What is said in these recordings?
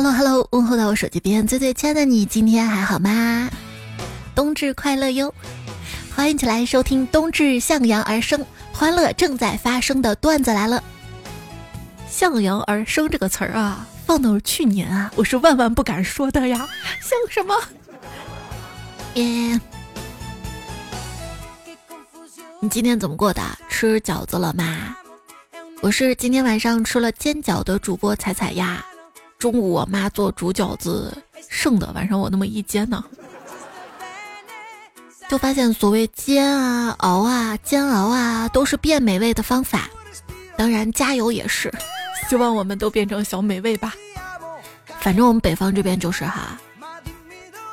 Hello Hello，问候到我手机边最最亲爱的你，今天还好吗？冬至快乐哟！欢迎起来收听冬至向阳而生，欢乐正在发生的段子来了。向阳而生这个词儿啊，放到去年啊，我是万万不敢说的呀。像什么？耶！你今天怎么过的？吃饺子了吗？我是今天晚上吃了煎饺的主播彩彩呀。中午我妈做煮饺子剩的，晚上我那么一煎呢，就发现所谓煎啊、熬啊、煎熬啊，都是变美味的方法。当然加油也是，希望我们都变成小美味吧。反正我们北方这边就是哈，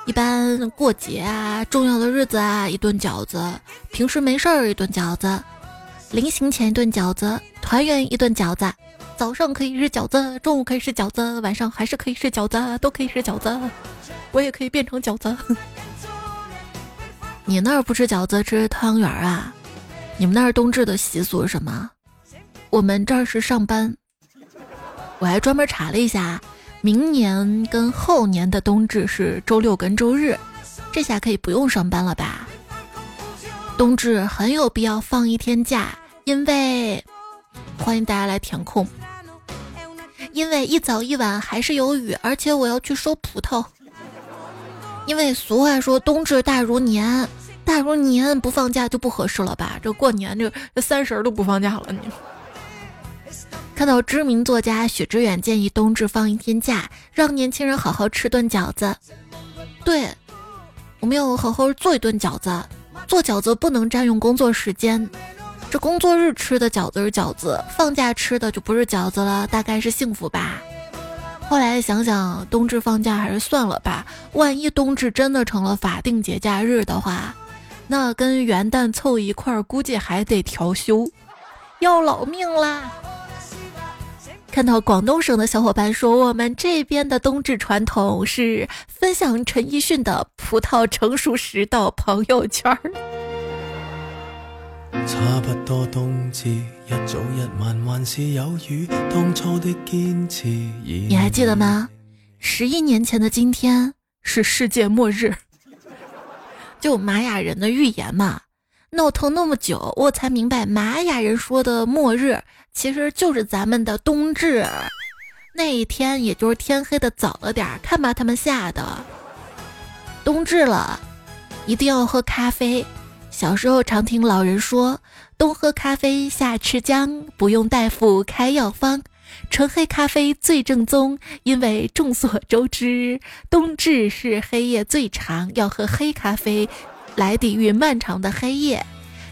一般过节啊、重要的日子啊，一顿饺子；平时没事儿一顿饺子；临行前一顿饺子；团圆一顿饺子。早上可以吃饺子，中午可以吃饺子，晚上还是可以吃饺子，都可以吃饺子。我也可以变成饺子。你那儿不吃饺子，吃汤圆啊？你们那儿冬至的习俗是什么？我们这儿是上班。我还专门查了一下，明年跟后年的冬至是周六跟周日，这下可以不用上班了吧？冬至很有必要放一天假，因为欢迎大家来填空。因为一早一晚还是有雨，而且我要去收葡萄。因为俗话说冬至大如年，大如年不放假就不合适了吧？这过年这这三十都不放假了，你。看到知名作家许知远建议冬至放一天假，让年轻人好好吃顿饺子。对，我们要好好做一顿饺子。做饺子不能占用工作时间。这工作日吃的饺子是饺子，放假吃的就不是饺子了，大概是幸福吧。后来想想，冬至放假还是算了吧。万一冬至真的成了法定节假日的话，那跟元旦凑一块儿，估计还得调休，要老命啦。看到广东省的小伙伴说，我们这边的冬至传统是分享陈奕迅的《葡萄成熟时》到朋友圈儿。差不多冬至一早一晚还是有雨，当初的坚持。你还记得吗？十一年前的今天是世界末日，就玛雅人的预言嘛。闹腾那么久，我才明白玛雅人说的末日其实就是咱们的冬至。那一天也就是天黑的早了点儿，看把他们吓的。冬至了，一定要喝咖啡。小时候常听老人说：“冬喝咖啡，夏吃姜，不用大夫开药方，纯黑咖啡最正宗。”因为众所周知，冬至是黑夜最长，要喝黑咖啡来抵御漫长的黑夜。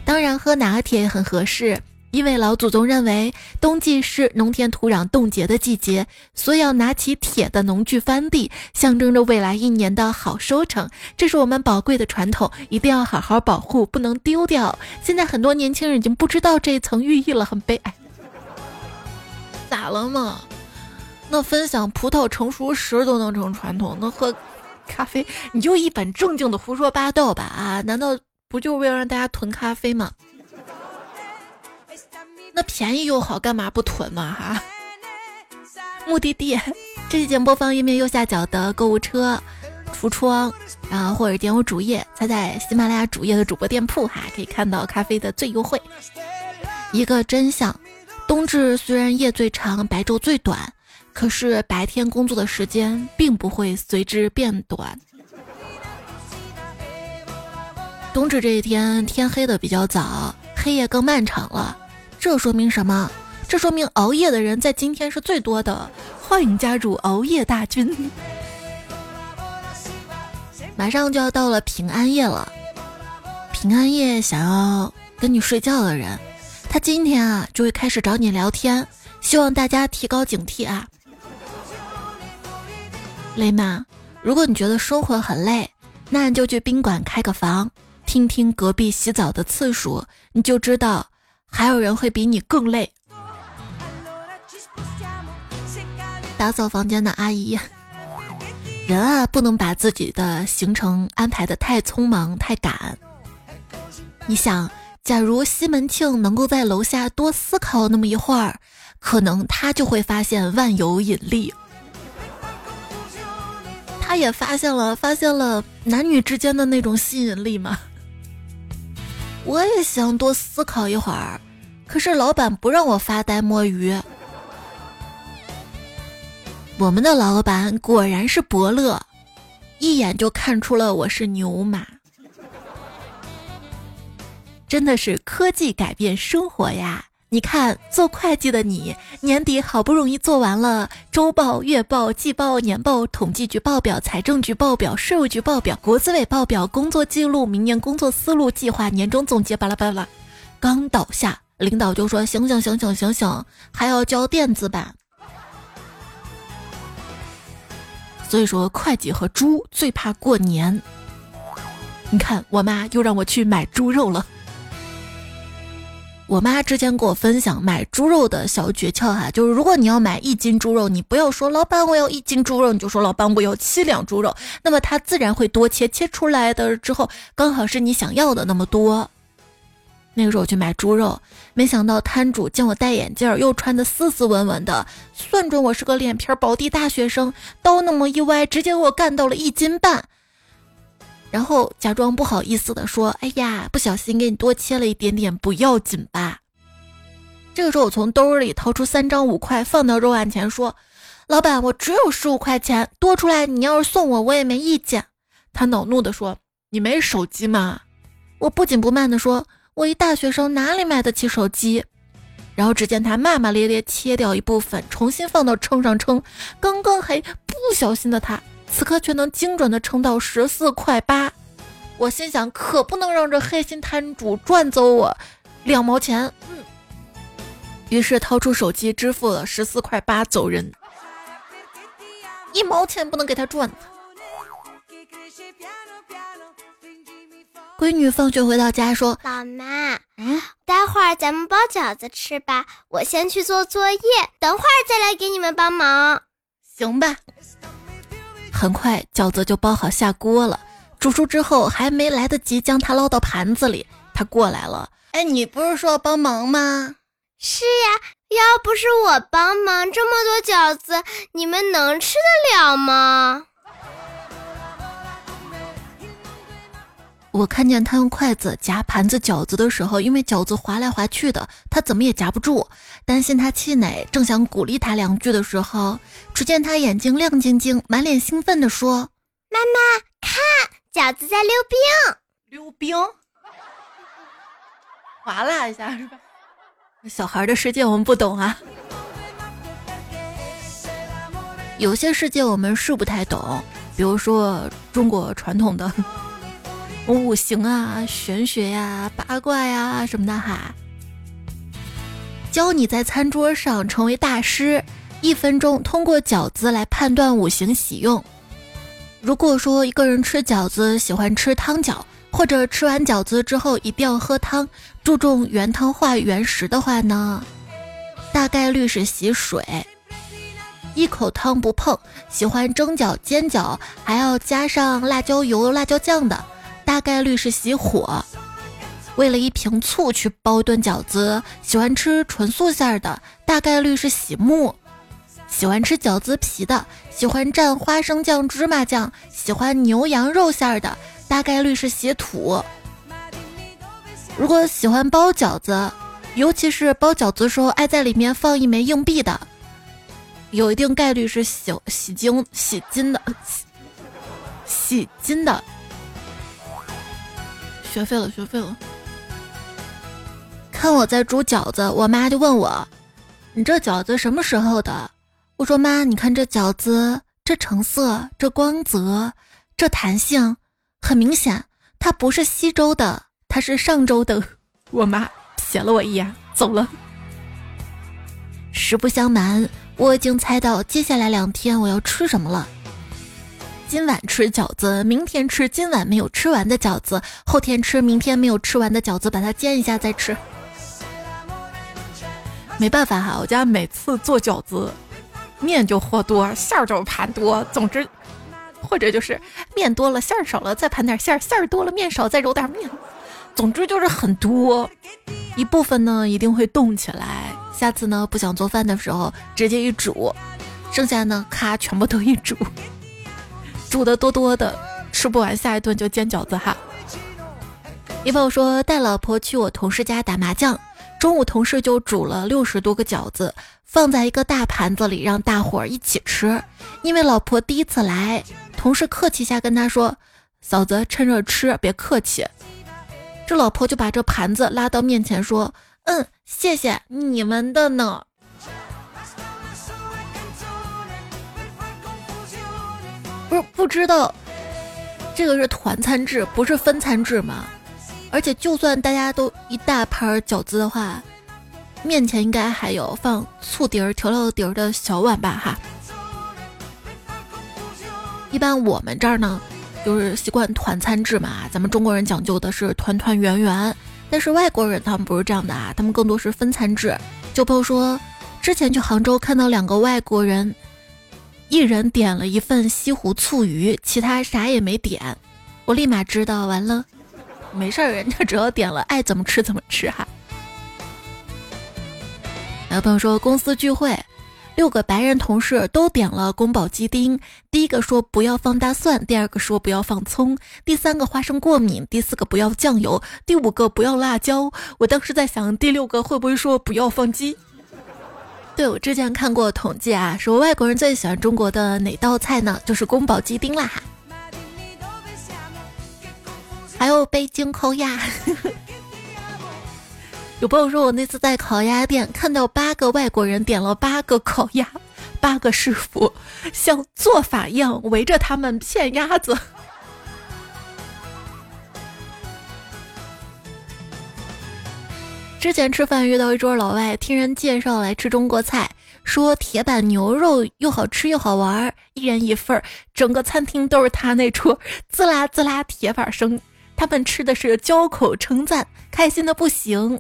当然，喝拿铁很合适。因为老祖宗认为冬季是农田土壤冻结的季节，所以要拿起铁的农具翻地，象征着未来一年的好收成。这是我们宝贵的传统，一定要好好保护，不能丢掉。现在很多年轻人已经不知道这一层寓意了，很悲哀。咋了嘛？那分享葡萄成熟时都能成传统，那喝咖啡你就一本正经的胡说八道吧啊？难道不就为了让大家囤咖啡吗？那便宜又好，干嘛不囤嘛哈？目的地，这期节目播放页面右下角的购物车橱窗，然后或者点我主页，猜在喜马拉雅主页的主播店铺哈，可以看到咖啡的最优惠。一个真相：冬至虽然夜最长，白昼最短，可是白天工作的时间并不会随之变短。冬至这一天，天黑的比较早，黑夜更漫长了。这说明什么？这说明熬夜的人在今天是最多的。欢迎加入熬夜大军！马上就要到了平安夜了，平安夜想要跟你睡觉的人，他今天啊就会开始找你聊天。希望大家提高警惕啊！累吗？如果你觉得生活很累，那你就去宾馆开个房，听听隔壁洗澡的次数，你就知道。还有人会比你更累。打扫房间的阿姨，人啊，不能把自己的行程安排的太匆忙、太赶。你想，假如西门庆能够在楼下多思考那么一会儿，可能他就会发现万有引力。他也发现了，发现了男女之间的那种吸引力吗？我也想多思考一会儿，可是老板不让我发呆摸鱼。我们的老板果然是伯乐，一眼就看出了我是牛马。真的是科技改变生活呀！你看，做会计的你，年底好不容易做完了周报、月报、季报、年报、统计局报表、财政局报表、税务局报表、国资委报表、工作记录、明年工作思路、计划、年终总结，巴拉巴拉。刚倒下，领导就说：“醒醒醒醒醒醒，还要交电子版。”所以说，会计和猪最怕过年。你看，我妈又让我去买猪肉了。我妈之前给我分享买猪肉的小诀窍哈，就是如果你要买一斤猪肉，你不要说老板我要一斤猪肉，你就说老板我要七两猪肉，那么它自然会多切，切出来的之后刚好是你想要的那么多。那个时候我去买猪肉，没想到摊主见我戴眼镜儿，又穿的斯斯文文的，算准我是个脸皮薄的大学生，刀那么一歪，直接给我干到了一斤半。然后假装不好意思的说：“哎呀，不小心给你多切了一点点，不要紧吧？”这个时候我从兜里掏出三张五块，放到肉案前说：“老板，我只有十五块钱，多出来你要是送我，我也没意见。”他恼怒的说：“你没手机吗？”我不紧不慢的说：“我一大学生哪里买得起手机？”然后只见他骂骂咧咧切掉一部分，重新放到秤上称，刚刚还不小心的他。此刻却能精准的称到十四块八，我心想可不能让这黑心摊主赚走我两毛钱。嗯，于是掏出手机支付了十四块八走人，一毛钱不能给他赚。闺女放学回到家说：“老妈，嗯，待会儿咱们包饺子吃吧，我先去做作业，等会儿再来给你们帮忙。”行吧。很快饺子就包好下锅了，煮熟之后还没来得及将它捞到盘子里，他过来了。哎，你不是说要帮忙吗？是呀，要不是我帮忙，这么多饺子你们能吃得了吗？我看见他用筷子夹盘子饺子的时候，因为饺子滑来滑去的，他怎么也夹不住。担心他气馁，正想鼓励他两句的时候，只见他眼睛亮晶晶，满脸兴奋地说：“妈妈，看饺子在溜冰，溜冰，滑啦一下是吧？小孩的世界我们不懂啊，有些世界我们是不太懂，比如说中国传统的。”五行啊，玄学呀，八卦呀什么的哈，教你在餐桌上成为大师。一分钟通过饺子来判断五行喜用。如果说一个人吃饺子喜欢吃汤饺，或者吃完饺子之后一定要喝汤，注重原汤化原食的话呢，大概率是喜水。一口汤不碰，喜欢蒸饺、煎饺，还要加上辣椒油、辣椒酱的。大概率是喜火，为了一瓶醋去包一顿饺子。喜欢吃纯素馅儿的，大概率是喜木；喜欢吃饺子皮的，喜欢蘸花生酱、芝麻酱，喜欢牛羊肉馅儿的，大概率是喜土。如果喜欢包饺子，尤其是包饺子时候爱在里面放一枚硬币的，有一定概率是喜喜金、喜金的，喜金的。学废了，学废了！看我在煮饺子，我妈就问我：“你这饺子什么时候的？”我说：“妈，你看这饺子，这成色，这光泽，这弹性，很明显，它不是西周的，它是上周的。”我妈瞥了我一眼，走了。实不相瞒，我已经猜到接下来两天我要吃什么了。今晚吃饺子，明天吃今晚没有吃完的饺子，后天吃明天没有吃完的饺子，把它煎一下再吃。没办法哈，我家每次做饺子，面就和多，馅儿就盘多。总之，或者就是面多了，馅儿少了，再盘点馅儿；馅儿多了，面少，再揉点面。总之就是很多，一部分呢一定会冻起来，下次呢不想做饭的时候直接一煮，剩下呢咔全部都一煮。煮的多多的，吃不完下一顿就煎饺子哈。一朋友说带老婆去我同事家打麻将，中午同事就煮了六十多个饺子，放在一个大盘子里让大伙儿一起吃。因为老婆第一次来，同事客气下跟他说：“嫂子趁热吃，别客气。”这老婆就把这盘子拉到面前说：“嗯，谢谢你们的呢。”不不知道，这个是团餐制，不是分餐制吗？而且就算大家都一大盘饺子的话，面前应该还有放醋碟儿、调料碟儿的小碗吧？哈。一般我们这儿呢，就是习惯团餐制嘛。咱们中国人讲究的是团团圆圆，但是外国人他们不是这样的啊，他们更多是分餐制。就比如说，之前去杭州看到两个外国人。一人点了一份西湖醋鱼，其他啥也没点。我立马知道，完了，没事儿，人家只要点了，爱怎么吃怎么吃哈。有朋友说，公司聚会，六个白人同事都点了宫保鸡丁，第一个说不要放大蒜，第二个说不要放葱，第三个花生过敏，第四个不要酱油，第五个不要辣椒。我当时在想，第六个会不会说不要放鸡？对，我之前看过统计啊，说外国人最喜欢中国的哪道菜呢？就是宫保鸡丁啦，还有北京烤鸭。有朋友说我那次在烤鸭店看到八个外国人点了八个烤鸭，八个师傅像做法一样围着他们片鸭子。之前吃饭遇到一桌老外，听人介绍来吃中国菜，说铁板牛肉又好吃又好玩，一人一份儿，整个餐厅都是他那桌滋啦滋啦铁板声，他们吃的是交口称赞，开心的不行。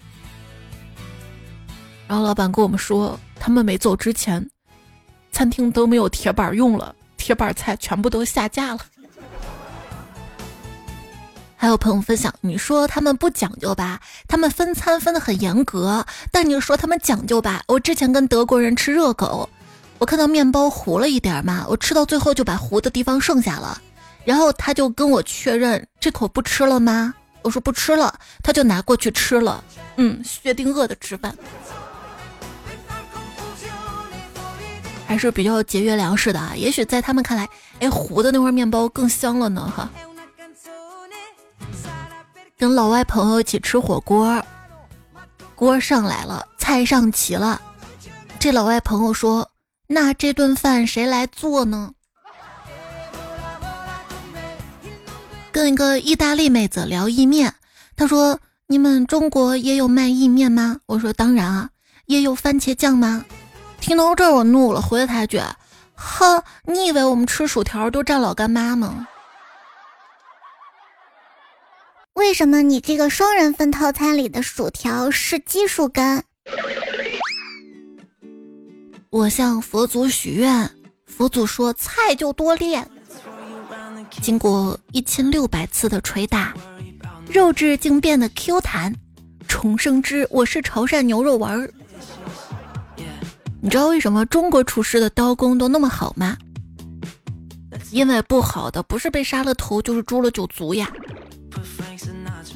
然后老板跟我们说，他们没走之前，餐厅都没有铁板用了，铁板菜全部都下架了。还有朋友分享，你说他们不讲究吧？他们分餐分的很严格，但你说他们讲究吧？我之前跟德国人吃热狗，我看到面包糊了一点嘛，我吃到最后就把糊的地方剩下了，然后他就跟我确认这口不吃了吗？我说不吃了，他就拿过去吃了。嗯，薛定谔的吃饭，还是比较节约粮食的啊。也许在他们看来，哎，糊的那块面包更香了呢，哈。跟老外朋友一起吃火锅，锅上来了，菜上齐了。这老外朋友说：“那这顿饭谁来做呢？”跟一个意大利妹子聊意面，她说：“你们中国也有卖意面吗？”我说：“当然啊，也有番茄酱吗？”听到这儿我怒了，回了他一句：“哼，你以为我们吃薯条都蘸老干妈吗？”为什么你这个双人份套餐里的薯条是奇数根？我向佛祖许愿，佛祖说菜就多练。经过一千六百次的捶打，肉质竟变得 Q 弹。重生之我是潮汕牛肉丸儿。你知道为什么中国厨师的刀工都那么好吗？因为不好的不是被杀了头，就是诛了九族呀。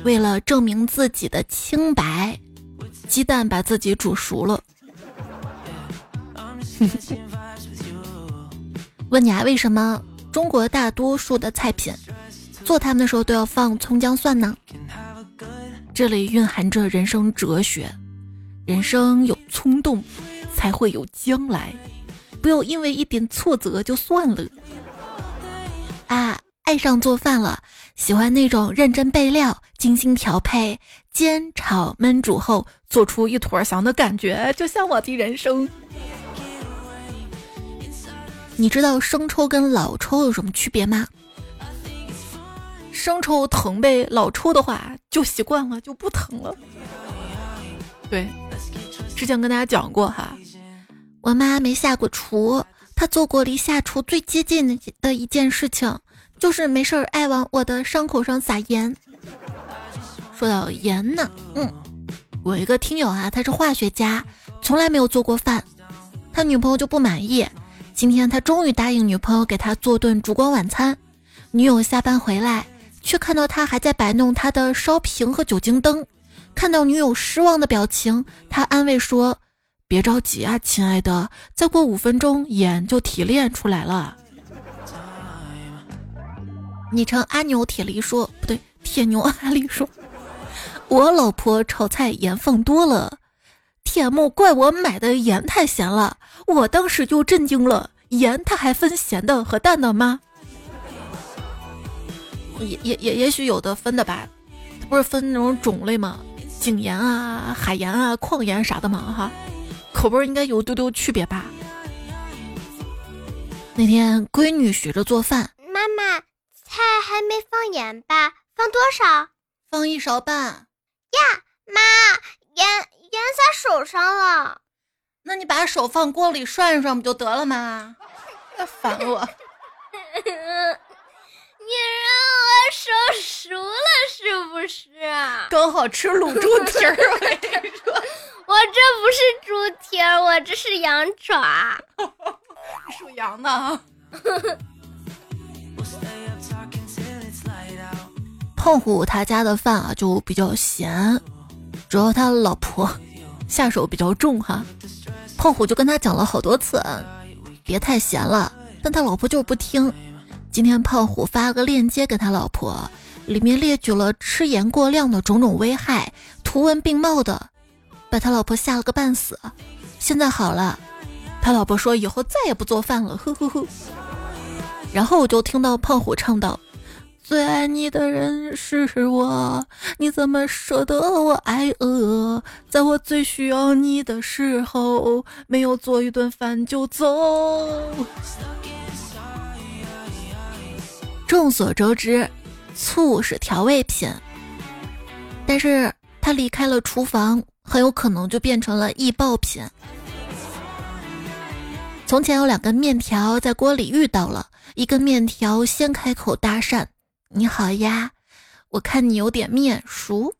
为了证明自己的清白，鸡蛋把自己煮熟了。问你啊，为什么中国大多数的菜品做他们的时候都要放葱姜蒜呢？这里蕴含着人生哲学：人生有冲动，才会有将来。不要因为一点挫折就算了。啊，爱上做饭了。喜欢那种认真备料、精心调配、煎炒焖煮后做出一坨翔的感觉，就像我的人生。你知道生抽跟老抽有什么区别吗？生抽疼呗，老抽的话就习惯了，就不疼了。对，之前跟大家讲过哈，我妈没下过厨，她做过离下厨最接近的一件事情。就是没事儿爱往我的伤口上撒盐。说到盐呢，嗯，我一个听友啊，他是化学家，从来没有做过饭，他女朋友就不满意。今天他终于答应女朋友给他做顿烛光晚餐，女友下班回来，却看到他还在摆弄他的烧瓶和酒精灯。看到女友失望的表情，他安慰说：“别着急啊，亲爱的，再过五分钟盐就提炼出来了。”昵称阿牛铁梨说：“不对，铁牛阿狸说，我老婆炒菜盐放多了，铁木怪我买的盐太咸了。我当时就震惊了，盐它还分咸的和淡的吗？也也也也许有的分的吧，它不是分那种种类吗？”井盐啊，海盐啊，矿盐啥的嘛，哈，口味应该有丢丢区别吧。那天闺女学着做饭，妈妈，菜还没放盐吧？放多少？放一勺半。呀，妈，盐盐洒手上了。那你把手放锅里涮一涮不就得了吗？烦我。你让我手熟了是不是？刚好吃卤猪蹄儿，我跟你说，我这不是猪蹄儿，我这是羊爪，属羊的啊。胖虎他家的饭啊就比较咸，主要他老婆下手比较重哈。胖虎就跟他讲了好多次，别太咸了，但他老婆就是不听。今天胖虎发了个链接给他老婆，里面列举了吃盐过量的种种危害，图文并茂的，把他老婆吓了个半死。现在好了，他老婆说以后再也不做饭了，呵呵呵。然后我就听到胖虎唱道：“最爱你的人是我，你怎么舍得我挨饿？在我最需要你的时候，没有做一顿饭就走。”众所周知，醋是调味品，但是它离开了厨房，很有可能就变成了易爆品。从前有两根面条在锅里遇到了，一根面条先开口搭讪：“你好呀，我看你有点面熟。”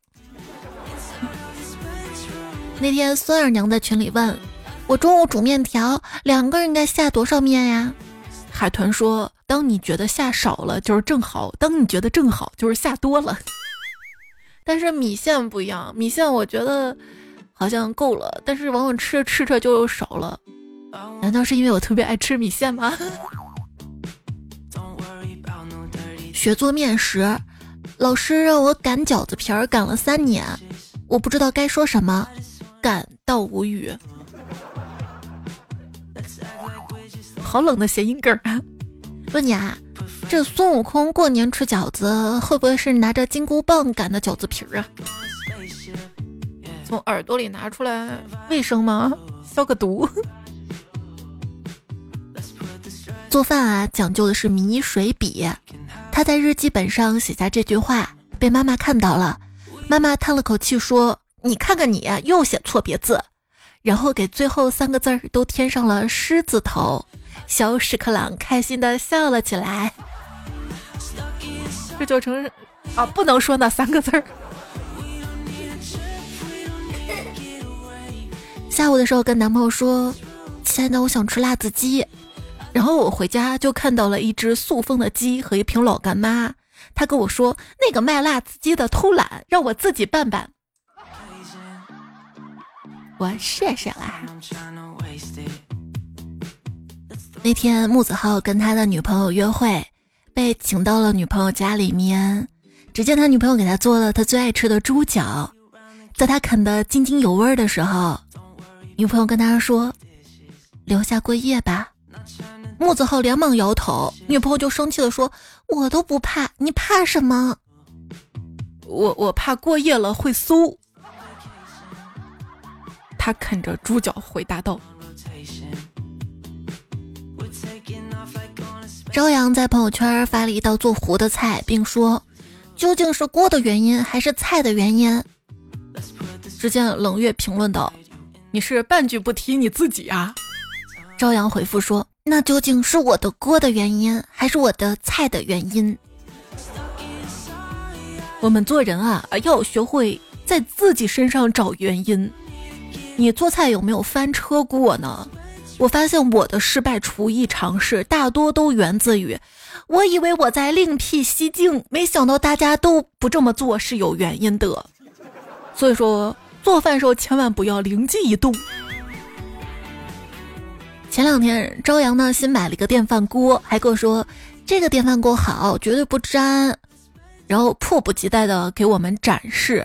那天孙二娘在群里问我：“中午煮面条，两个人该下多少面呀？”海豚说。当你觉得下少了就是正好，当你觉得正好就是下多了。但是米线不一样，米线我觉得好像够了，但是往往吃着吃着就又少了。难道是因为我特别爱吃米线吗？学做面食，老师让我擀饺子皮儿，擀了三年，我不知道该说什么，感到无语。好冷的谐音梗啊！问你啊，这孙悟空过年吃饺子，会不会是拿着金箍棒擀的饺子皮儿啊？从耳朵里拿出来卫生吗？消个毒。做饭啊，讲究的是米水比。他在日记本上写下这句话，被妈妈看到了。妈妈叹了口气说：“你看看你，又写错别字。”然后给最后三个字儿都添上了狮子头。小屎壳郎开心的笑了起来，这就成啊，不能说那三个字儿。下午的时候跟男朋友说：“亲爱的，我想吃辣子鸡。”然后我回家就看到了一只塑封的鸡和一瓶老干妈。他跟我说：“那个卖辣子鸡的偷懒，让我自己拌拌。”我谢谢啦。那天木子浩跟他的女朋友约会，被请到了女朋友家里面。只见他女朋友给他做了他最爱吃的猪脚，在他啃得津津有味的时候，女朋友跟他说：“留下过夜吧。”木子浩连忙摇头，女朋友就生气的说：“我都不怕，你怕什么？我我怕过夜了会馊。”他啃着猪脚回答道。朝阳在朋友圈发了一道做糊的菜，并说：“究竟是锅的原因还是菜的原因？”只见冷月评论道：“你是半句不提你自己啊？”朝阳回复说：“那究竟是我的锅的原因还是我的菜的原因？”我们做人啊，要学会在自己身上找原因。你做菜有没有翻车过呢？我发现我的失败厨艺尝试大多都源自于，我以为我在另辟蹊径，没想到大家都不这么做是有原因的。所以说，做饭时候千万不要灵机一动。前两天，朝阳呢新买了一个电饭锅，还跟我说这个电饭锅好，绝对不粘，然后迫不及待的给我们展示。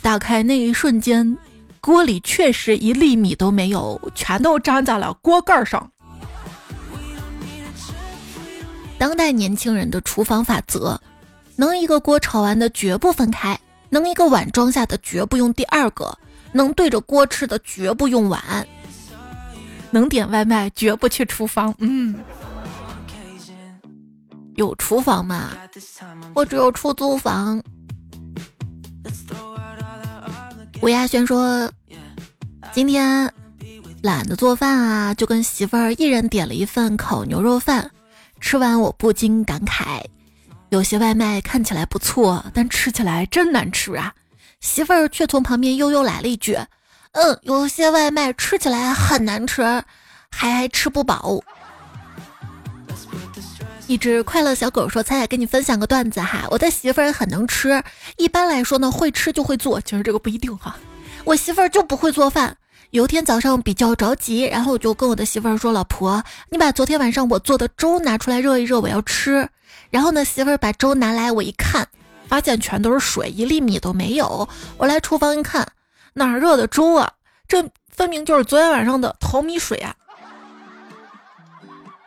打开那一瞬间。锅里确实一粒米都没有，全都粘在了锅盖上。当代年轻人的厨房法则：能一个锅炒完的绝不分开，能一个碗装下的绝不用第二个，能对着锅吃的绝不用碗，能点外卖绝不去厨房。嗯，有厨房吗？我只有出租房。吴亚轩说：“今天懒得做饭啊，就跟媳妇儿一人点了一份烤牛肉饭。吃完我不禁感慨，有些外卖看起来不错，但吃起来真难吃啊。媳妇儿却从旁边悠悠来了一句：‘嗯，有些外卖吃起来很难吃，还吃不饱。’”一只快乐小狗说：“彩彩，跟你分享个段子哈，我的媳妇儿很能吃。一般来说呢，会吃就会做，其实这个不一定哈。我媳妇儿就不会做饭。有一天早上比较着急，然后我就跟我的媳妇儿说：‘老婆，你把昨天晚上我做的粥拿出来热一热，我要吃。’然后呢，媳妇儿把粥拿来，我一看，发现全都是水，一粒米都没有。我来厨房一看，哪热的粥啊？这分明就是昨天晚上的淘米水啊！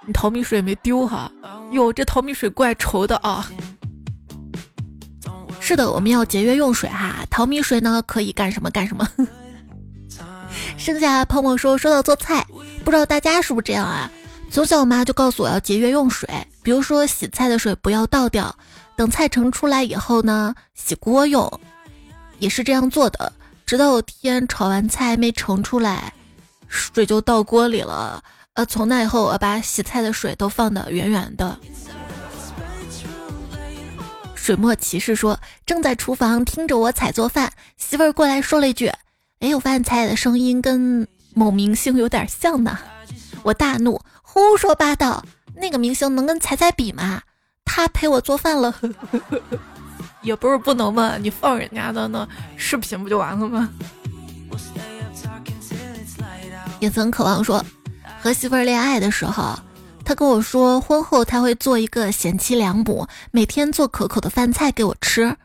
你淘米水没丢哈？”哟，这淘米水怪稠的啊！是的，我们要节约用水哈。淘米水呢，可以干什么干什么。剩下泡沫说，说到做菜，不知道大家是不是这样啊？从小我妈就告诉我要节约用水，比如说洗菜的水不要倒掉，等菜盛出来以后呢，洗锅用。也是这样做的，直到有天炒完菜没盛出来，水就倒锅里了。呃，从那以后，我把洗菜的水都放得远远的。水墨骑士说：“正在厨房听着我采做饭，媳妇儿过来说了一句：‘哎，我发现彩彩的声音跟某明星有点像呢。’我大怒，胡说八道！那个明星能跟彩彩比吗？他陪我做饭了，也不是不能问，你放人家的那视频不就完了吗？”也曾渴望说。和媳妇儿恋爱的时候，他跟我说，婚后他会做一个贤妻良母，每天做可口的饭菜给我吃。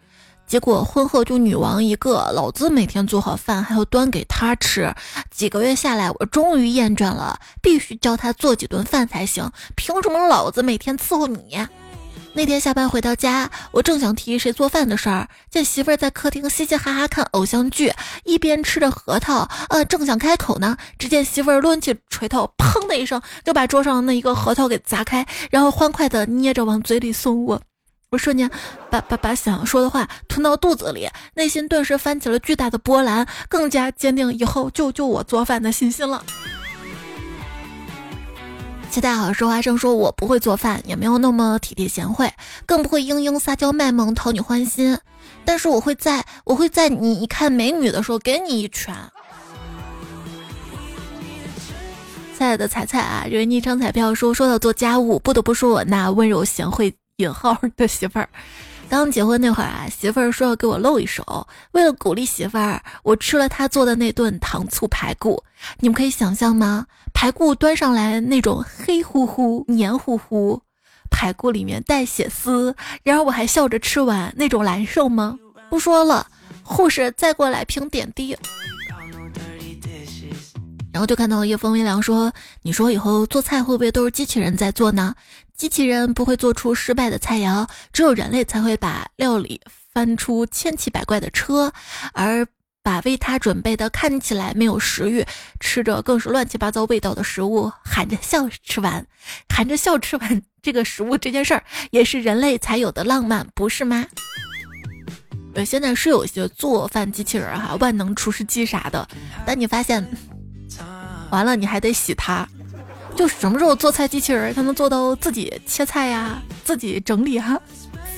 结果婚后就女王一个，老子每天做好饭还要端给他吃。几个月下来，我终于厌倦了，必须教他做几顿饭才行。凭什么老子每天伺候你？那天下班回到家，我正想提谁做饭的事儿，见媳妇儿在客厅嘻嘻哈哈看偶像剧，一边吃着核桃，呃，正想开口呢，只见媳妇儿抡起锤头，砰的一声就把桌上那一个核桃给砸开，然后欢快的捏着往嘴里送我。我瞬间把把把想说的话吞到肚子里，内心顿时翻起了巨大的波澜，更加坚定以后就就我做饭的信心了。大家好说话声说：“我不会做饭，也没有那么体贴贤惠，更不会嘤嘤撒娇卖萌讨你欢心。但是我会在，我会在你一看美女的时候给你一拳。”亲爱的彩彩啊，为昵称彩票说：“说到做家务，不得不说我那温柔贤惠引号的媳妇儿。刚结婚那会儿啊，媳妇儿说要给我露一手，为了鼓励媳妇儿，我吃了她做的那顿糖醋排骨。你们可以想象吗？”排骨端上来，那种黑乎乎、黏糊糊，排骨里面带血丝，然而我还笑着吃完，那种难受吗？不说了，护士再给我来瓶点滴。然后就看到夜风微凉说：“你说以后做菜会不会都是机器人在做呢？机器人不会做出失败的菜肴，只有人类才会把料理翻出千奇百怪的车，而。”把为他准备的看起来没有食欲，吃着更是乱七八糟味道的食物，含着笑吃完，含着笑吃完这个食物这件事儿，也是人类才有的浪漫，不是吗？呃，现在是有一些做饭机器人哈，万能厨师机啥的，但你发现，完了你还得洗它，就什么时候做菜机器人才能做到自己切菜呀，自己整理哈，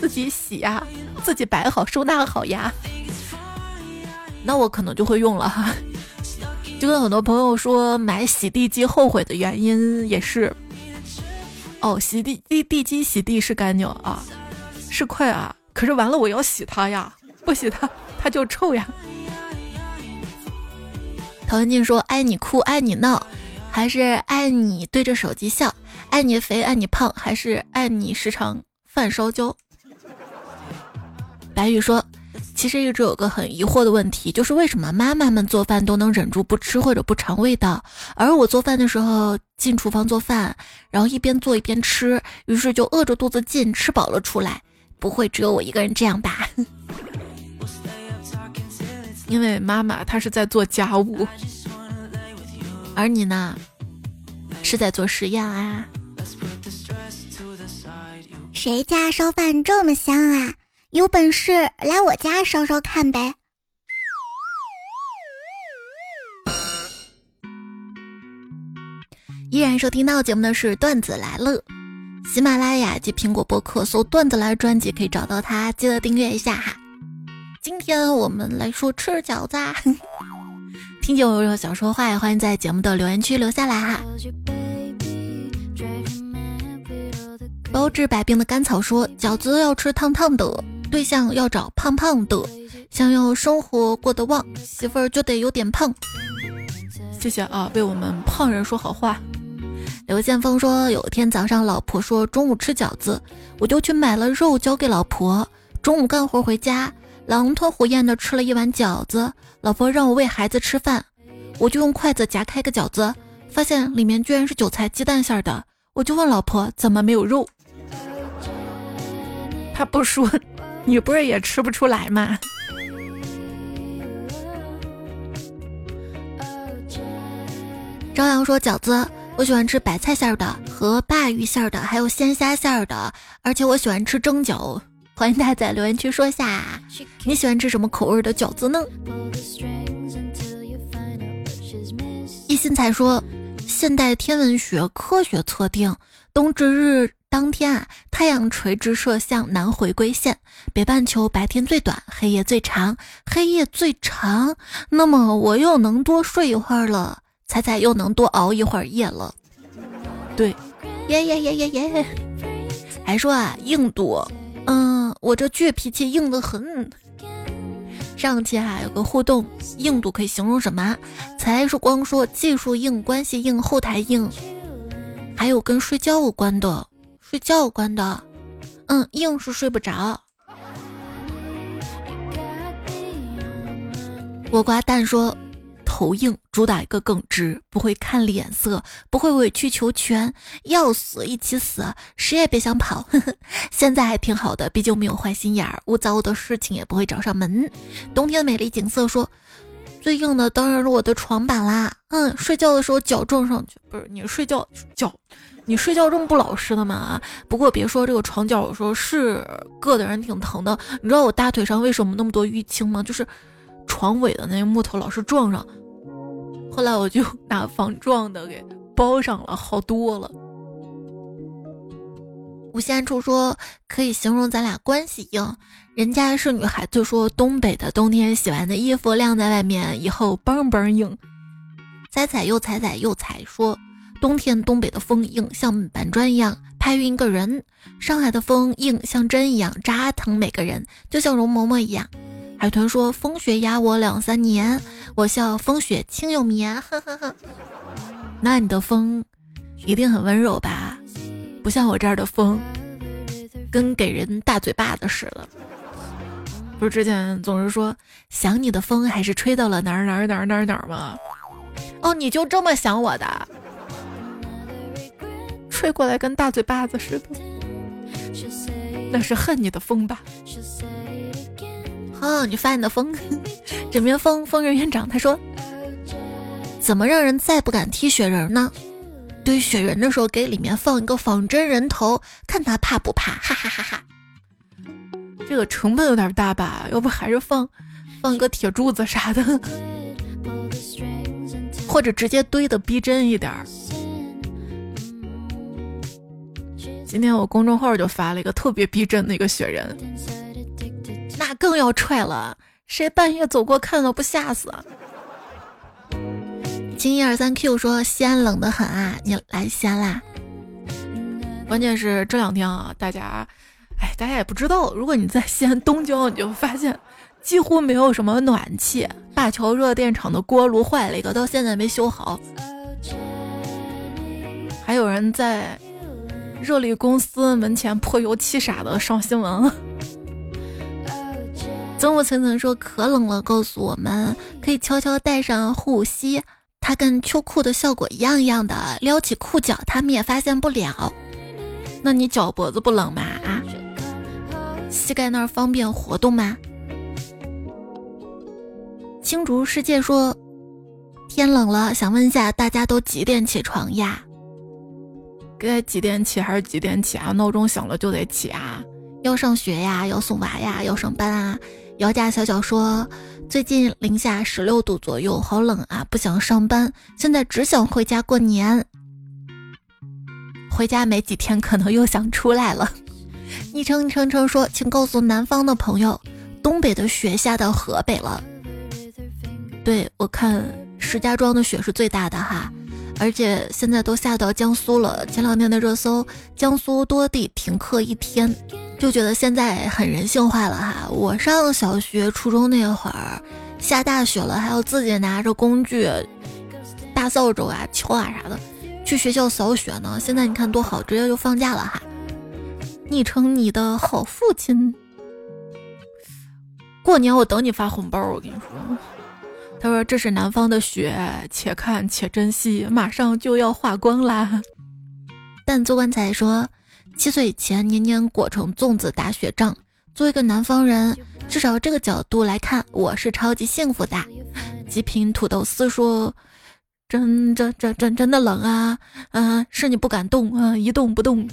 自己洗呀，自己摆好收纳好呀？那我可能就会用了哈。就跟很多朋友说买洗地机后悔的原因也是，哦，洗地地地机洗地是干净啊，是快啊，可是完了我要洗它呀，不洗它它就臭呀。陶文静说：“爱你哭，爱你闹，还是爱你对着手机笑？爱你肥，爱你胖，还是爱你时常饭烧焦？”白宇说：“其实一直有个很疑惑的问题，就是为什么妈妈们做饭都能忍住不吃或者不尝味道，而我做饭的时候进厨房做饭，然后一边做一边吃，于是就饿着肚子进，吃饱了出来。不会只有我一个人这样吧？”因为妈妈她是在做家务，而你呢，是在做实验啊。谁家烧饭这么香啊？有本事来我家烧烧看呗！依然收听到节目的是段子来了，喜马拉雅及苹果播客搜“段子来”专辑可以找到它，记得订阅一下哈。今天我们来说吃饺子。听见我想说话，也欢迎在节目的留言区留下来哈。包治百病的甘草说：饺子要吃烫烫的，对象要找胖胖的，想要生活过得旺，媳妇儿就得有点胖。谢谢啊，为我们胖人说好话。刘建峰说：有一天早上，老婆说中午吃饺子，我就去买了肉交给老婆。中午干活回家。狼吞虎咽的吃了一碗饺子，老婆让我喂孩子吃饭，我就用筷子夹开个饺子，发现里面居然是韭菜鸡蛋馅的，我就问老婆怎么没有肉，他不说，你不是也吃不出来吗？朝阳说饺子，我喜欢吃白菜馅的和鲅鱼馅的，还有鲜虾馅的，而且我喜欢吃蒸饺。欢迎大家在留言区说下你喜欢吃什么口味的饺子呢？一心才说，现代天文学科学测定，冬至日当天啊，太阳垂直射向南回归线，北半球白天最短，黑夜最长，黑夜最长，那么我又能多睡一会儿了，彩彩又能多熬一会儿夜了。对，耶耶耶耶耶，还说啊，印度。嗯，我这倔脾气硬得很。上期啊有个互动，硬度可以形容什么？才是光说技术硬、关系硬、后台硬，还有跟睡觉有关的，睡觉有关的。嗯，硬是睡不着。我瓜蛋说。头硬，主打一个耿直，不会看脸色，不会委曲求全，要死一起死，谁也别想跑。呵呵，现在还挺好的，毕竟没有坏心眼儿，污糟的事情也不会找上门。冬天的美丽景色说，最硬的当然是我的床板啦。嗯，睡觉的时候脚撞上去，不是你睡觉脚，你睡觉这么不老实的吗？不过别说这个床脚，有时候是硌的人挺疼的。你知道我大腿上为什么那么多淤青吗？就是床尾的那个木头老是撞上。后来我就拿防撞的给包上了，好多了。吴先初说可以形容咱俩关系硬，人家是女孩子说东北的冬天洗完的衣服晾在外面以后嘣嘣硬。彩彩又彩彩又彩说冬天东北的风硬，像板砖一样拍晕一个人；上海的风硬，像针一样扎疼每个人，就像容嬷嬷一样。海豚说：“风雪压我两三年，我笑风雪轻又绵。”呵呵呵。那你的风一定很温柔吧？不像我这儿的风，跟给人大嘴巴子似的。不是之前总是说想你的风还是吹到了哪儿哪儿哪儿哪儿哪儿吗？哦，你就这么想我的？吹过来跟大嘴巴子似的，那是恨你的风吧？哦，你发你的疯，枕边风疯人院长他说，怎么让人再不敢踢雪人呢？堆雪人的时候给里面放一个仿真人头，看他怕不怕？哈哈哈哈！这个成本有点大吧？要不还是放放个铁柱子啥的，或者直接堆的逼真一点。今天我公众号就发了一个特别逼真的一个雪人。那更要踹了，谁半夜走过看到不吓死？金一二三 Q 说西安冷得很啊，你来西安啦？关键是这两天啊，大家，哎，大家也不知道，如果你在西安东郊，你就发现几乎没有什么暖气，灞桥热电厂的锅炉坏了一个，到现在没修好，还有人在热力公司门前泼油漆啥的上新闻了。曾木层层说可冷了，告诉我们可以悄悄带上护膝。它跟秋裤的效果一样一样的，撩起裤脚，他们也发现不了。那你脚脖子不冷吗？啊，膝盖那儿方便活动吗？青竹世界说，天冷了，想问一下大家都几点起床呀？该几点起还是几点起啊？闹钟响了就得起啊？要上学呀？要送娃呀？要上班啊？姚家小小说。最近零下十六度左右，好冷啊！不想上班，现在只想回家过年。回家没几天，可能又想出来了。昵称昵称称说，请告诉南方的朋友，东北的雪下到河北了。对我看，石家庄的雪是最大的哈，而且现在都下到江苏了。前两天的热搜，江苏多地停课一天。就觉得现在很人性化了哈！我上小学、初中那会儿，下大雪了还要自己拿着工具，大扫帚啊、锹啊啥的去学校扫雪呢。现在你看多好，直接就放假了哈！昵称你的好父亲，过年我等你发红包。我跟你说，他说这是南方的雪，且看且珍惜，马上就要化光啦。但做棺材说。七岁以前，年年裹成粽子打雪仗。作为一个南方人，至少这个角度来看，我是超级幸福的。极品土豆丝说：“真真真真真的冷啊！嗯，是你不敢动啊，一动不动。”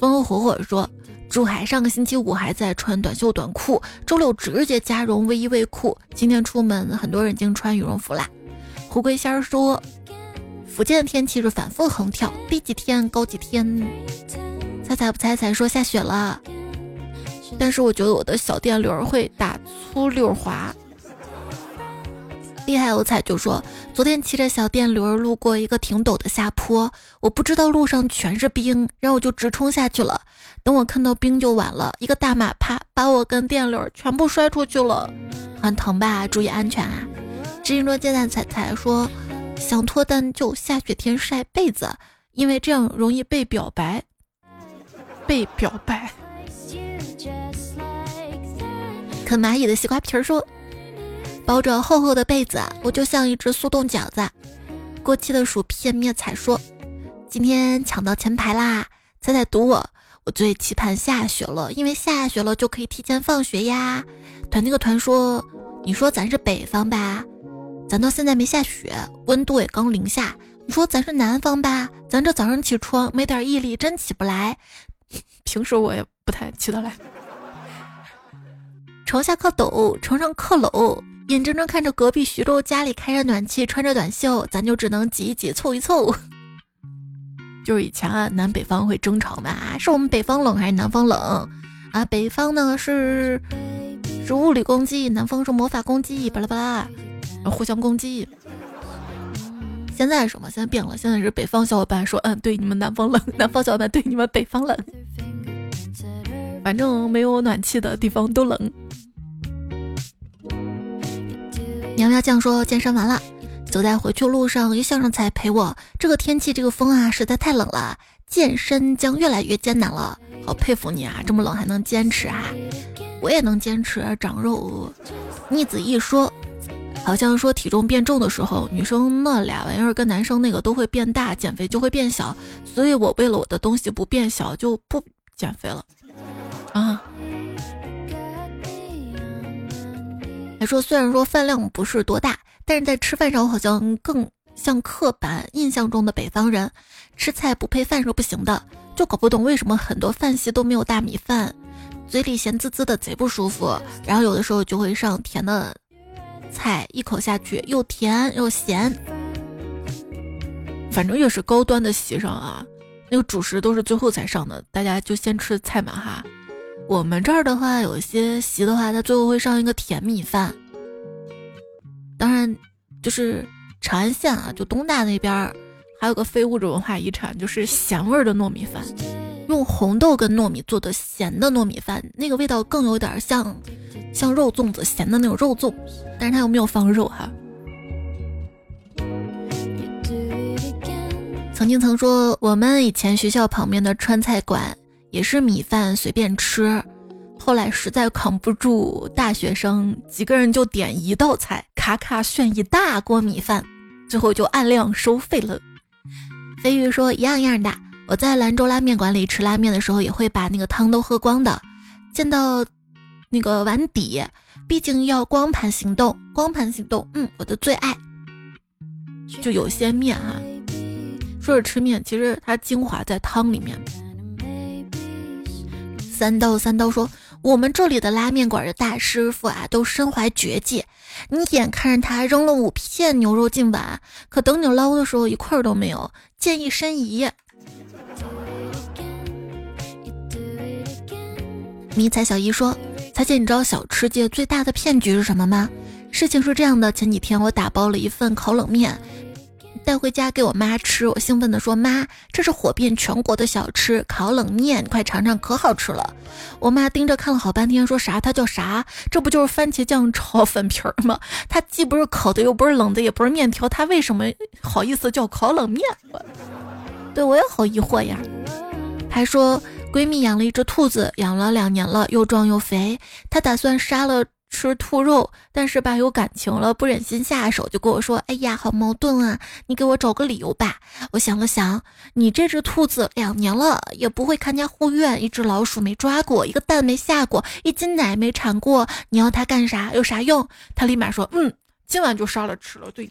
风火火说：“珠海上个星期五还在穿短袖短裤，周六直接加绒卫衣卫裤。今天出门，很多人已经穿羽绒服啦。”胡桂仙说：“福建的天气是反复横跳，低几天高几天。”猜猜不猜猜说下雪了，但是我觉得我的小电驴会打粗溜滑。厉害有彩就说，昨天骑着小电驴路过一个挺陡的下坡，我不知道路上全是冰，然后我就直冲下去了。等我看到冰就晚了，一个大马趴把我跟电驴全部摔出去了，很疼吧？注意安全啊！知音若见蛋彩彩说，想脱单就下雪天晒被子，因为这样容易被表白。被表白。啃蚂蚁的西瓜皮儿说：“包着厚厚的被子，我就像一只速冻饺子。”过期的薯片灭彩说：“今天抢到前排啦！彩彩赌我，我最期盼下雪了，因为下雪了就可以提前放学呀。”团那个团说：“你说咱是北方吧？咱到现在没下雪，温度也刚零下。你说咱是南方吧？咱这早上起床没点毅力真起不来。” 平时我也不太起得来。床下刻斗，床上克楼，眼睁睁看着隔壁徐州家里开着暖气，穿着短袖，咱就只能挤一挤，凑一凑。就是以前啊，南北方会争吵嘛，是我们北方冷还是南方冷啊？北方呢是是物理攻击，南方是魔法攻击，巴拉巴拉，互相攻击。现在什么？现在变了，现在是北方小伙伴说，嗯，对你们南方冷；南方小伙伴对你们北方冷。反正没有暖气的地方都冷。苗苗酱说健身完了，走在回去路上，一向上才陪我。这个天气，这个风啊，实在太冷了，健身将越来越艰难了。好佩服你啊，这么冷还能坚持啊！我也能坚持长肉。逆子一说。好像说体重变重的时候，女生那俩玩意儿跟男生那个都会变大，减肥就会变小。所以我为了我的东西不变小，就不减肥了。啊，还说虽然说饭量不是多大，但是在吃饭上我好像更像刻板印象中的北方人，吃菜不配饭是不行的。就搞不懂为什么很多饭系都没有大米饭，嘴里咸滋滋的贼不舒服。然后有的时候就会上甜的。菜一口下去又甜又咸，反正越是高端的席上啊，那个主食都是最后才上的，大家就先吃菜嘛哈。我们这儿的话，有些席的话，它最后会上一个甜米饭。当然，就是长安县啊，就东大那边儿还有个非物质文化遗产，就是咸味儿的糯米饭，用红豆跟糯米做的咸的糯米饭，那个味道更有点像像肉粽子咸的那种肉粽，但是它又没有放肉哈。曾经曾说，我们以前学校旁边的川菜馆也是米饭随便吃，后来实在扛不住，大学生几个人就点一道菜，咔咔炫一大锅米饭，最后就按量收费了。飞鱼说一样样的，我在兰州拉面馆里吃拉面的时候，也会把那个汤都喝光的。见到那个碗底，毕竟要光盘行动，光盘行动，嗯，我的最爱。就有些面哈。说是吃面，其实它精华在汤里面。三刀三刀说，我们这里的拉面馆的大师傅啊，都身怀绝技。你眼看着他扔了五片牛肉进碗，可等你捞的时候，一块都没有，建议申遗。迷彩小姨说，彩姐，你知道小吃界最大的骗局是什么吗？事情是这样的，前几天我打包了一份烤冷面。带回家给我妈吃，我兴奋地说：“妈，这是火遍全国的小吃烤冷面，你快尝尝，可好吃了。”我妈盯着看了好半天，说啥？它叫啥？这不就是番茄酱炒粉皮儿吗？它既不是烤的，又不是冷的，也不是面条，它为什么好意思叫烤冷面？对我也好疑惑呀。还说闺蜜养了一只兔子，养了两年了，又壮又肥，她打算杀了。吃兔肉，但是吧有感情了，不忍心下手，就跟我说：“哎呀，好矛盾啊！你给我找个理由吧。”我想了想，你这只兔子两年了也不会看家护院，一只老鼠没抓过，一个蛋没下过，一斤奶没产过，你要它干啥？有啥用？他立马说：“嗯，今晚就杀了吃了。”对，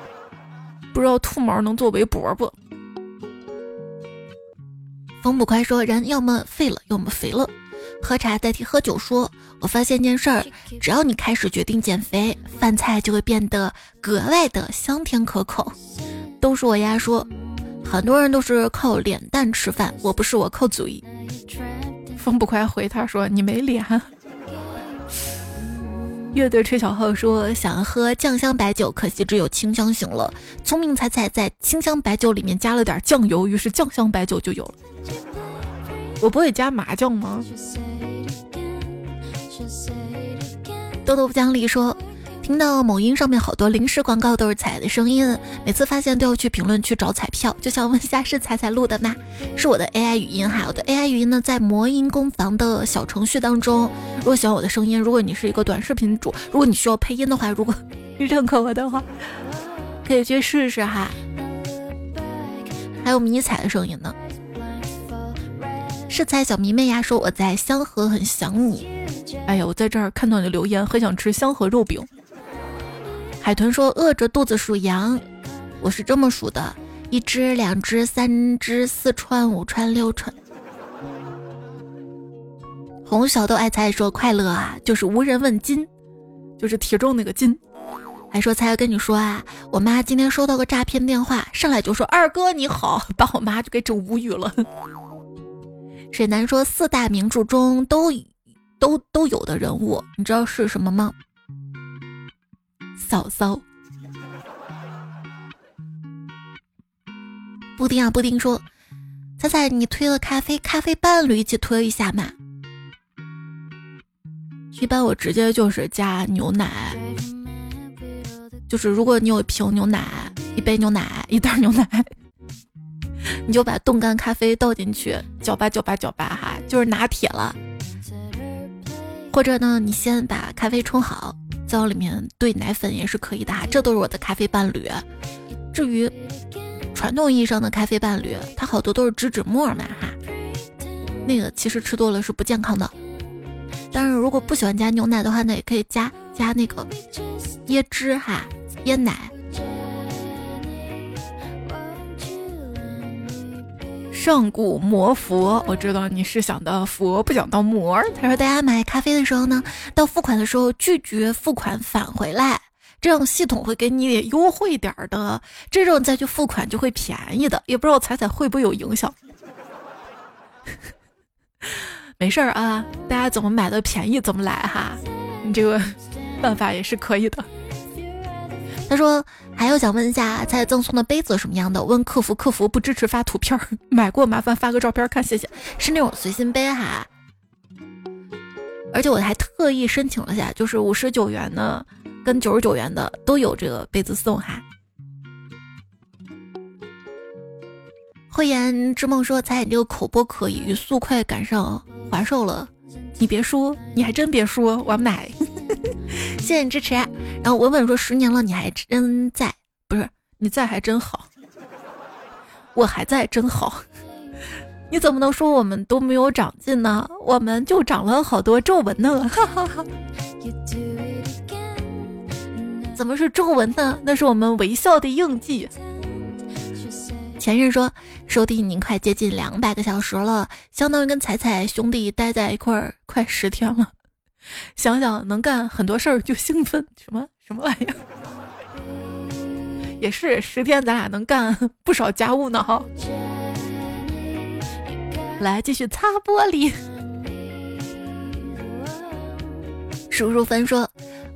不知道兔毛能做围脖不？冯不快说：“人要么废了，要么肥了。”喝茶代替喝酒，说：“我发现件事儿，只要你开始决定减肥，饭菜就会变得格外的香甜可口。”都是我呀，说很多人都是靠脸蛋吃饭，我不是，我靠嘴。风不快回他说：“你没脸。”乐队吹小号说：“想喝酱香白酒，可惜只有清香型了。”聪明彩彩在清香白酒里面加了点酱油，于是酱香白酒就有了。我不会加麻将吗？豆豆不讲理说，听到某音上面好多零食广告都是彩的声音，每次发现都要去评论区找彩票，就想问一下是彩彩录的吗？是我的 AI 语音哈，我的 AI 语音呢在魔音工坊的小程序当中。如果喜欢我的声音，如果你是一个短视频主，如果你需要配音的话，如果你认可我的话，可以去试试哈。还有迷彩的声音呢，是彩小迷妹呀，说我在香河很想你。哎呀，我在这儿看到你的留言，很想吃香河肉饼。海豚说：“饿着肚子数羊，我是这么数的：一只、两只、三只、四串、五串、六串。”红小豆爱菜说：“快乐啊，就是无人问津，就是体重那个斤。”还说：“才要跟你说啊，我妈今天收到个诈骗电话，上来就说二哥你好，把我妈就给整无语了。”沈南说：“四大名著中都。”都都有的人物，你知道是什么吗？嫂嫂。布丁啊，布丁说：“彩彩，你推了咖啡，咖啡伴侣一起推一下嘛。”一般我直接就是加牛奶，就是如果你有一瓶牛奶、一杯牛奶、一袋牛奶，你就把冻干咖啡倒进去，搅吧搅吧搅吧哈，就是拿铁了。或者呢，你先把咖啡冲好，再往里面兑奶粉也是可以的哈。这都是我的咖啡伴侣。至于传统意义上的咖啡伴侣，它好多都是植脂末嘛哈，那个其实吃多了是不健康的。但是如果不喜欢加牛奶的话，那也可以加加那个椰汁哈，椰奶。上古魔佛，我知道你是想到佛，不想当魔。他说，大家买咖啡的时候呢，到付款的时候拒绝付款返回来，这样系统会给你点优惠点儿的，这种再去付款就会便宜的。也不知道彩彩会不会有影响。没事儿啊，大家怎么买的便宜怎么来哈，你这个办法也是可以的。他说。还有想问一下，才赠送的杯子什么样的？问客服，客服不支持发图片，买过麻烦发个照片看，谢谢。是那种随心杯哈，而且我还特意申请了下，就是五十九元的跟九十九元的都有这个杯子送哈。慧言之梦说：“彩你这个口播可以，语速快赶上华硕了。你别说，你还真别说，我买。谢谢你支持。然后文文说：十年了，你还真在，不是你在还真好，我还在真好。你怎么能说我们都没有长进呢？我们就长了好多皱纹呢。哈哈哈怎么是皱纹呢？那是我们微笑的印记。”前任说，收听您快接近两百个小时了，相当于跟彩彩兄弟待在一块儿快十天了。想想能干很多事儿就兴奋，什么什么玩意儿？也是十天，咱俩能干不少家务呢哈。来继续擦玻璃。叔叔分说，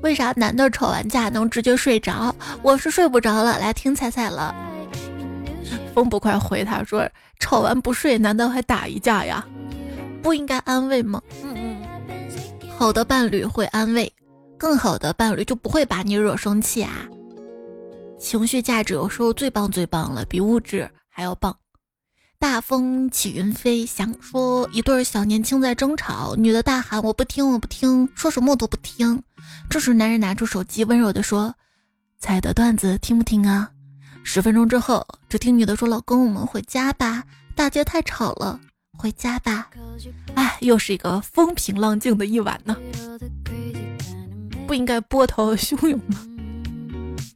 为啥男的吵完架能直接睡着？我是睡不着了，来听彩彩了。风不快回他说：“吵完不睡，难道还打一架呀？不应该安慰吗？嗯嗯，好的伴侣会安慰，更好的伴侣就不会把你惹生气啊。情绪价值有时候最棒最棒了，比物质还要棒。大风起云飞，想说一对小年轻在争吵，女的大喊我不听我不听，说什么都不听。这时男人拿出手机，温柔的说：彩的段子听不听啊？”十分钟之后，只听女的说：“老公，我们回家吧，大街太吵了，回家吧。”哎，又是一个风平浪静的一晚呢，不应该波涛汹涌吗？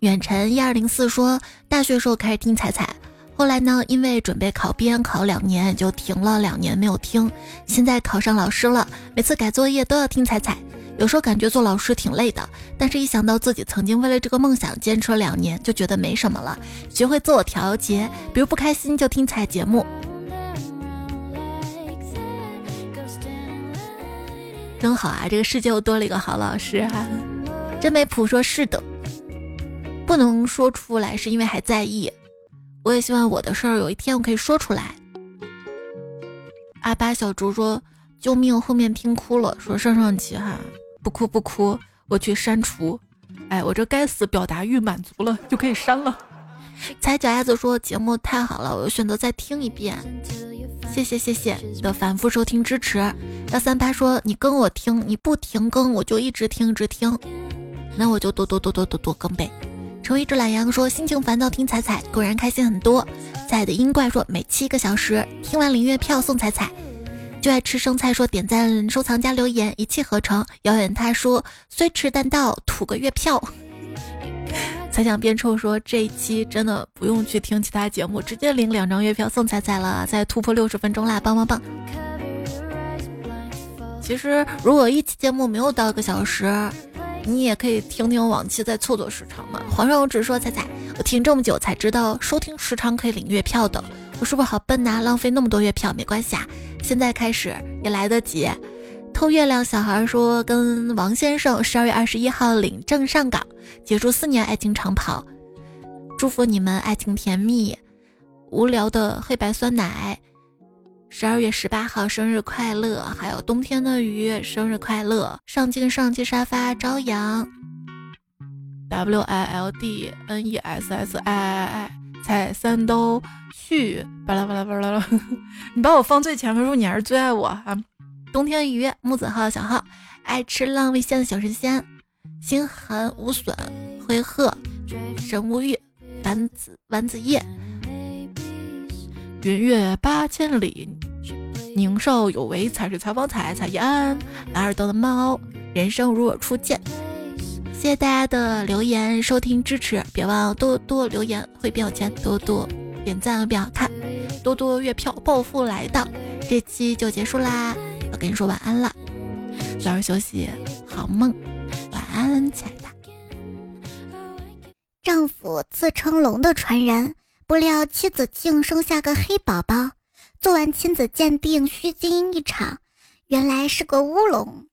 远程一二零四说，大学时候开始听彩彩，后来呢，因为准备考编考两年，就停了两年没有听，现在考上老师了，每次改作业都要听彩彩。有时候感觉做老师挺累的，但是一想到自己曾经为了这个梦想坚持了两年，就觉得没什么了。学会自我调节，比如不开心就听彩节目，真好啊！这个世界又多了一个好老师啊！真没谱，说是的，不能说出来是因为还在意。我也希望我的事儿有一天我可以说出来。阿巴小猪说：“救命！后面听哭了。”说上上期哈。不哭不哭，我去删除。哎，我这该死表达欲满足了，就可以删了。踩脚丫子说节目太好了，我选择再听一遍。谢谢谢谢的反复收听支持。幺三八说你跟我听，你不停更我就一直听一直听，那我就多多多多多多更呗。成为一只懒羊说心情烦躁听彩彩，果然开心很多。在的音怪说每七个小时听完领月票送彩彩。就爱吃生菜，说点赞、收藏加留言，一气呵成。遥远他说虽迟但到，吐个月票。猜想变臭说这一期真的不用去听其他节目，直接领两张月票送彩彩了。再突破六十分钟啦，棒棒棒！其实如果一期节目没有到一个小时，你也可以听听往期再凑凑时长嘛。皇上，我只是说彩彩，我听这么久才知道收听时长可以领月票的。我是不是好笨呐？浪费那么多月票，没关系啊，现在开始也来得及。偷月亮小孩说，跟王先生十二月二十一号领证上岗，结束四年爱情长跑，祝福你们爱情甜蜜。无聊的黑白酸奶，十二月十八号生日快乐，还有冬天的鱼生日快乐。上镜上期沙发朝阳，W I L D N E S S I I I。彩三刀去巴拉巴拉巴拉，你把我放最前面，说你还是最爱我啊！冬天鱼木子浩小号爱吃浪味仙的小神仙，心寒无损灰鹤神无欲丸子丸子叶，云月八千里，宁少有为才是采访彩彩安蓝耳朵的猫，人生如我初见。谢谢大家的留言、收听、支持，别忘多多留言会变有钱，多多点赞会变好看，多多月票暴富来到。这期就结束啦，我跟你说晚安了，早点休息，好梦，晚安，亲爱的。丈夫自称龙的传人，不料妻子竟生下个黑宝宝，做完亲子鉴定，虚惊一场，原来是个乌龙。